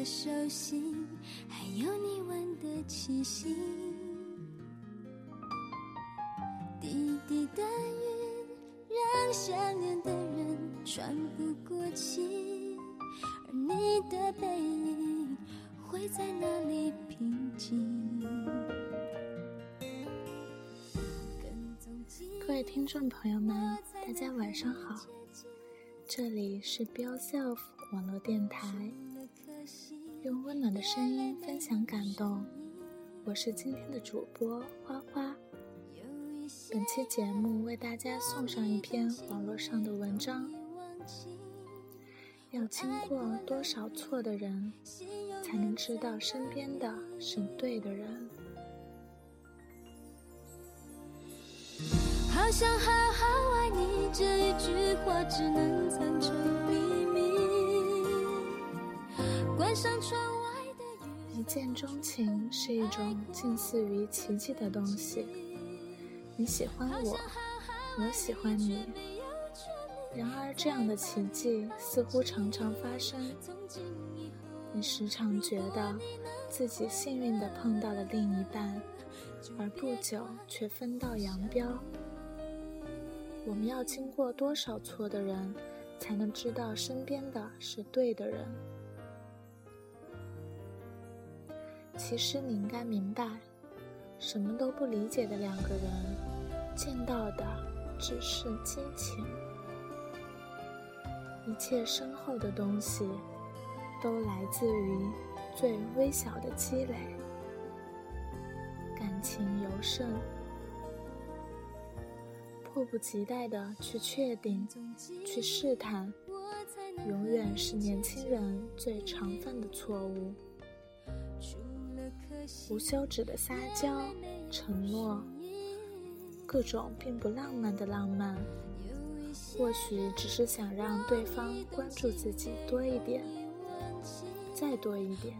的手心还有你闻的气息，滴滴的雨让想念的人喘不过气，而你的背影会在哪里平静？各位听众朋友们，大家晚上好，这里是 Be Yourself 网络电台，用温暖的声音分享感动，我是今天的主播花花。本期节目为大家送上一篇网络上的文章：要经过多少错的人，才能知道身边的是对的人。好想好好爱你，这一句话只能藏成秘密。关上窗外的雨。一见钟情是一种近似于奇迹的东西。你喜欢我，我喜欢你。然而，这样的奇迹似乎常常发生。你时常觉得自己幸运地碰到了另一半，而不久却分道扬镳。我们要经过多少错的人，才能知道身边的是对的人？其实你应该明白，什么都不理解的两个人，见到的只是激情。一切深厚的东西，都来自于最微小的积累。感情尤甚。迫不及待地去确定、去试探，永远是年轻人最常犯的错误。无休止的撒娇、承诺，各种并不浪漫的浪漫，或许只是想让对方关注自己多一点，再多一点。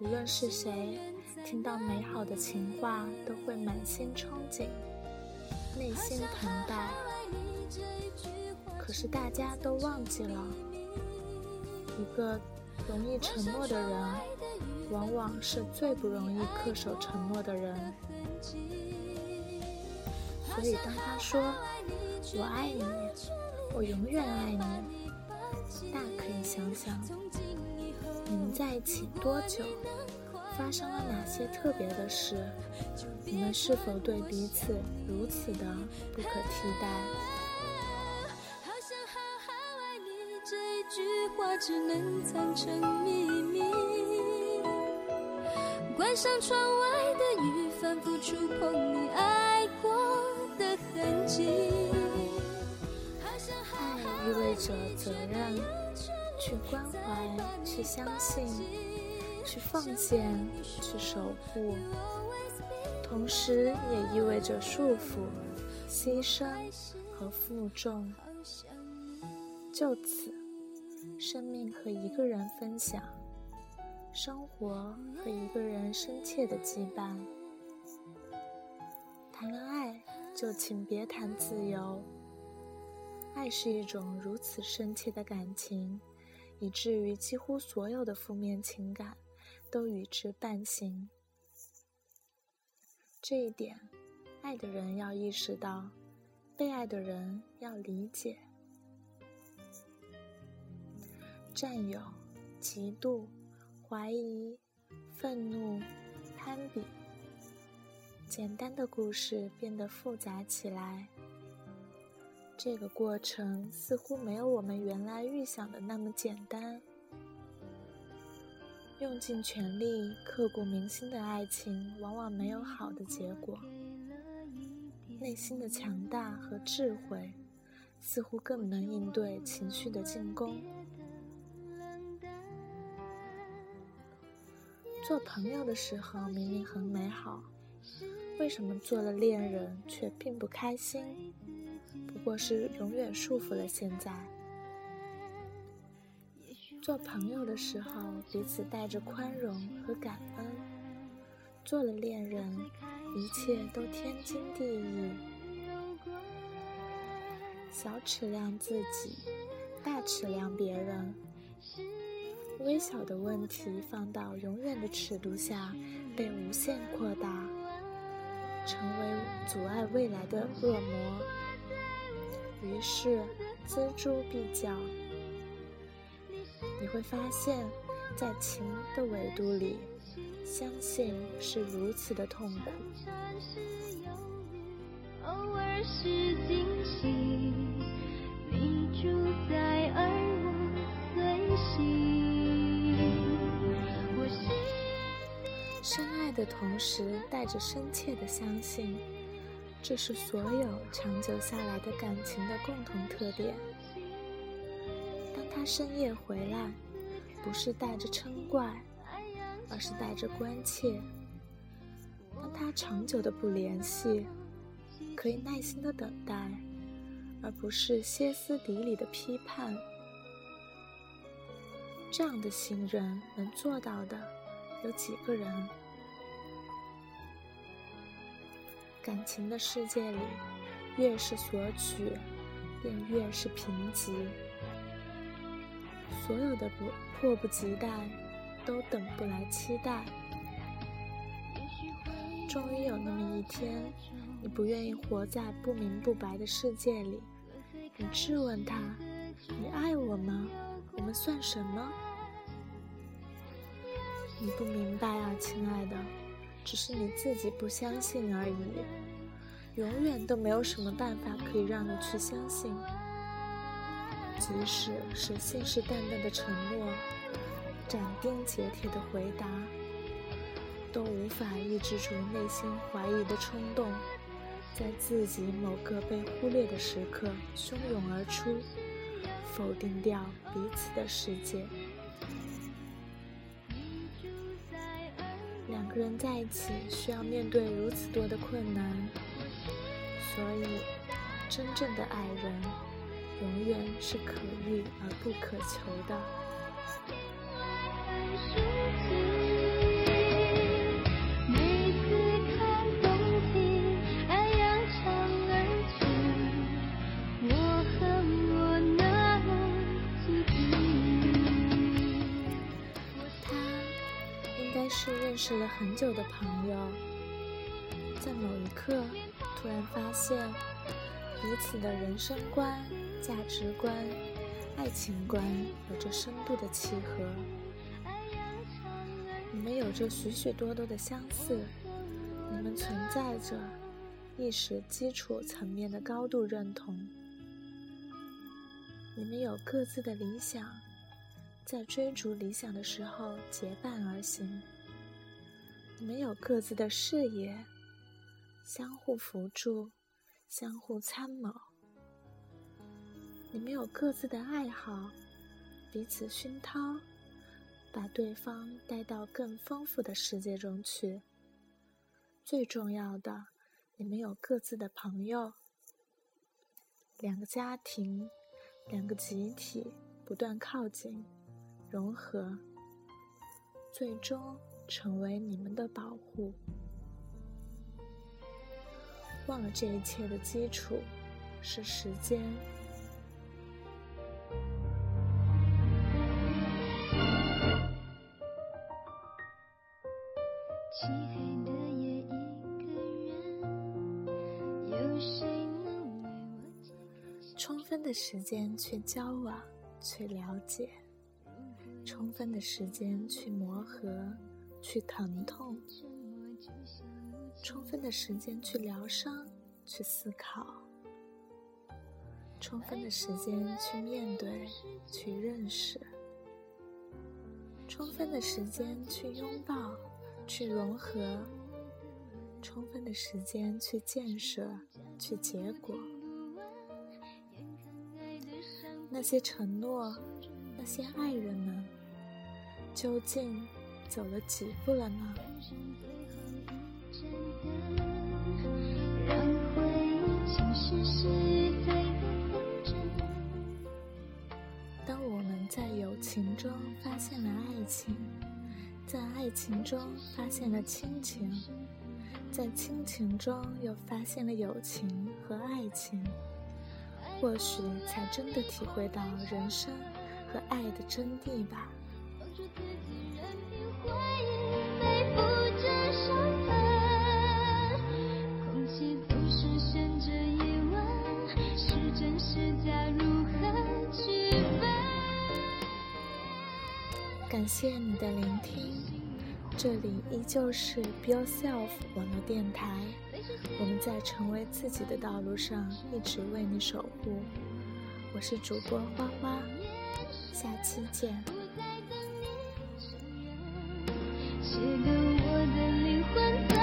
无论是谁，听到美好的情话，都会满心憧憬。内心澎湃，可是大家都忘记了，一个容易承诺的人，往往是最不容易恪守承诺的人。所以当他说“我爱你，我永远爱你”，大可以想想，你们在一起多久？发生了哪些特别的事？你们是否对彼此如此的不可替代？好想好好爱你，这一句话只能藏成秘关上窗外的雨，反复触碰你爱过的痕迹。爱意味着责任，去关怀，去相信。去奉献，去守护，同时也意味着束缚、牺牲和负重。就此，生命和一个人分享，生活和一个人深切的羁绊。谈了爱，就请别谈自由。爱是一种如此深切的感情，以至于几乎所有的负面情感。都与之伴行。这一点，爱的人要意识到，被爱的人要理解。占有、嫉妒、怀疑、愤怒、攀比，简单的故事变得复杂起来。这个过程似乎没有我们原来预想的那么简单。用尽全力、刻骨铭心的爱情，往往没有好的结果。内心的强大和智慧，似乎更能应对情绪的进攻。做朋友的时候明明很美好，为什么做了恋人却并不开心？不过是永远束缚了现在。做朋友的时候，彼此带着宽容和感恩；做了恋人，一切都天经地义。小尺量自己，大尺量别人。微小的问题放到永远的尺度下，被无限扩大，成为阻碍未来的恶魔。于是锱铢必较。你会发现，在情的维度里，相信是如此的痛苦。偶尔是惊喜，你住在而我。深爱的同时，带着深切的相信，这是所有长久下来的感情的共同特点。当他深夜回来，不是带着嗔怪，而是带着关切；当他长久的不联系，可以耐心的等待，而不是歇斯底里的批判。这样的信任能做到的，有几个人？感情的世界里，越是索取，便越是贫瘠。所有的不迫不及待，都等不来期待。终于有那么一天，你不愿意活在不明不白的世界里，你质问他：“你爱我吗？算什么？”你不明白啊，亲爱的。只是你自己不相信而已，永远都没有什么办法可以让你去相信。即使是信誓旦旦的承诺、斩钉截铁的回答，都无法抑制住内心怀疑的冲动，在自己某个被忽略的时刻汹涌而出，否定掉彼此的世界。两个人在一起需要面对如此多的困难，所以真正的爱人永远是可遇而不可求的。认识了很久的朋友，在某一刻突然发现彼此的人生观、价值观、爱情观有着深度的契合。你们有着许许多多的相似，你们存在着意识基础层面的高度认同。你们有各自的理想，在追逐理想的时候结伴而行。没有各自的视野，相互扶助，相互参谋。你们有各自的爱好，彼此熏陶，把对方带到更丰富的世界中去。最重要的，你们有各自的朋友，两个家庭，两个集体，不断靠近，融合，最终。成为你们的保护。忘了这一切的基础是时间。漆黑的夜，一个人，有谁能为我充分的时间去交往，去了解；充分的时间去磨合。去疼痛，充分的时间去疗伤，去思考，充分的时间去面对，去认识，充分的时间去拥抱，去融合，充分的时间去建设，去结果。那些承诺，那些爱人们，究竟？走了几步了呢？当我们在友情中发现了爱情，在爱情中发现了亲情，在亲情中又发现了友情和爱情，或许才真的体会到人生和爱的真谛吧。感谢你的聆听，这里依旧是 Be Yourself 网络电台，我们在成为自己的道路上一直为你守护。我是主播花花，下期见。写我的灵魂。